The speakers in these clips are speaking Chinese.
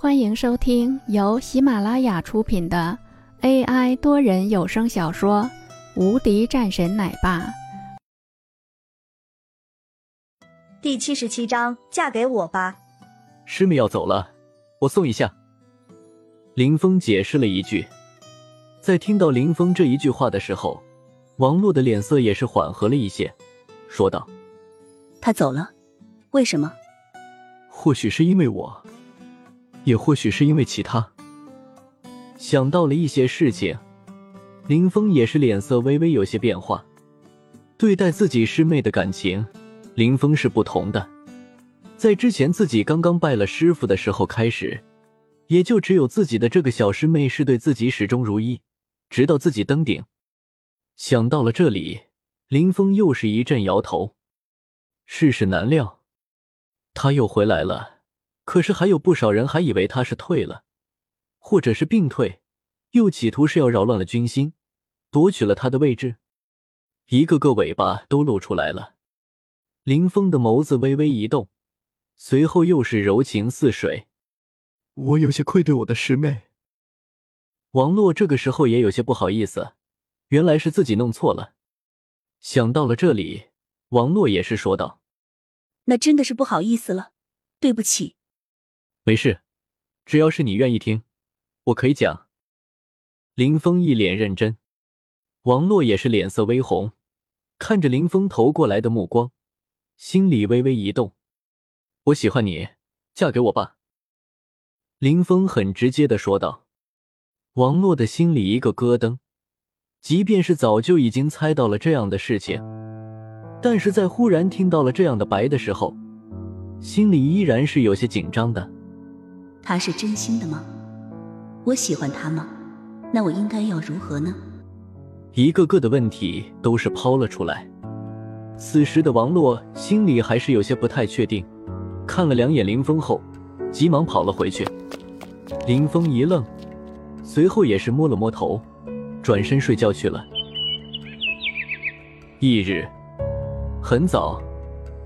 欢迎收听由喜马拉雅出品的 AI 多人有声小说《无敌战神奶爸》第七十七章：嫁给我吧。师妹要走了，我送一下。林峰解释了一句。在听到林峰这一句话的时候，王洛的脸色也是缓和了一些，说道：“他走了，为什么？或许是因为我。”也或许是因为其他，想到了一些事情，林峰也是脸色微微有些变化。对待自己师妹的感情，林峰是不同的。在之前自己刚刚拜了师傅的时候开始，也就只有自己的这个小师妹是对自己始终如一，直到自己登顶。想到了这里，林峰又是一阵摇头。世事难料，他又回来了。可是还有不少人还以为他是退了，或者是病退，又企图是要扰乱了军心，夺取了他的位置，一个个尾巴都露出来了。林峰的眸子微微一动，随后又是柔情似水。我有些愧对我的师妹。王洛这个时候也有些不好意思，原来是自己弄错了。想到了这里，王洛也是说道：“那真的是不好意思了，对不起。”没事，只要是你愿意听，我可以讲。林峰一脸认真，王洛也是脸色微红，看着林峰投过来的目光，心里微微一动。我喜欢你，嫁给我吧。林峰很直接的说道。王洛的心里一个咯噔，即便是早就已经猜到了这样的事情，但是在忽然听到了这样的白的时候，心里依然是有些紧张的。他是真心的吗？我喜欢他吗？那我应该要如何呢？一个个的问题都是抛了出来。此时的王洛心里还是有些不太确定，看了两眼林峰后，急忙跑了回去。林峰一愣，随后也是摸了摸头，转身睡觉去了。翌日很早，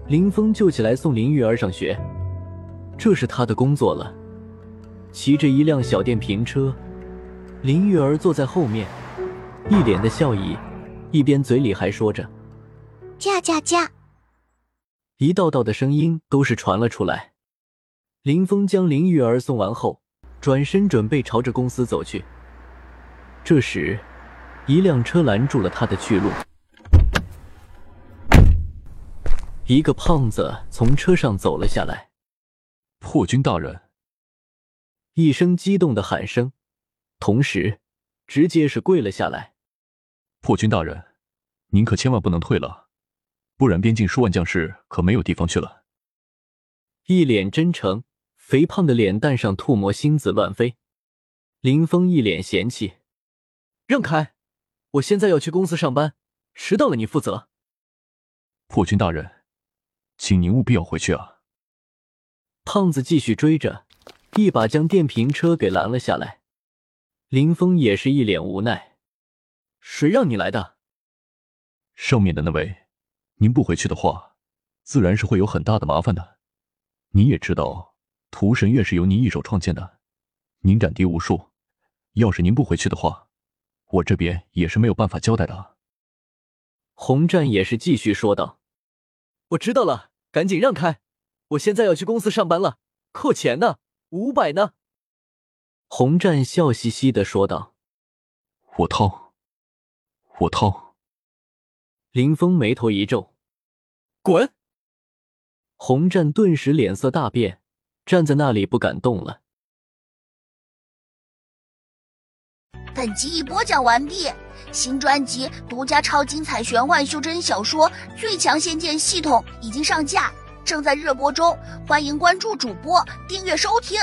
林峰就起来送林玉儿上学，这是他的工作了。骑着一辆小电瓶车，林玉儿坐在后面，一脸的笑意，一边嘴里还说着“驾驾驾”，一道道的声音都是传了出来。林峰将林玉儿送完后，转身准备朝着公司走去。这时，一辆车拦住了他的去路，一个胖子从车上走了下来。破军大人。一声激动的喊声，同时直接是跪了下来。破军大人，您可千万不能退了，不然边境数万将士可没有地方去了。一脸真诚，肥胖的脸蛋上吐沫星子乱飞。林峰一脸嫌弃：“让开！我现在要去公司上班，迟到了你负责。”破军大人，请您务必要回去啊！胖子继续追着。一把将电瓶车给拦了下来，林峰也是一脸无奈：“谁让你来的？”上面的那位，您不回去的话，自然是会有很大的麻烦的。你也知道，屠神院是由您一手创建的，您斩敌无数，要是您不回去的话，我这边也是没有办法交代的。洪战也是继续说道：“我知道了，赶紧让开，我现在要去公司上班了，扣钱呢。”五百呢？洪战笑嘻嘻的说道：“我掏，我掏。”林峰眉头一皱：“滚！”洪战顿时脸色大变，站在那里不敢动了。本集已播讲完毕，新专辑独家超精彩玄幻修真小说《最强仙剑系统》已经上架。正在热播中，欢迎关注主播，订阅收听。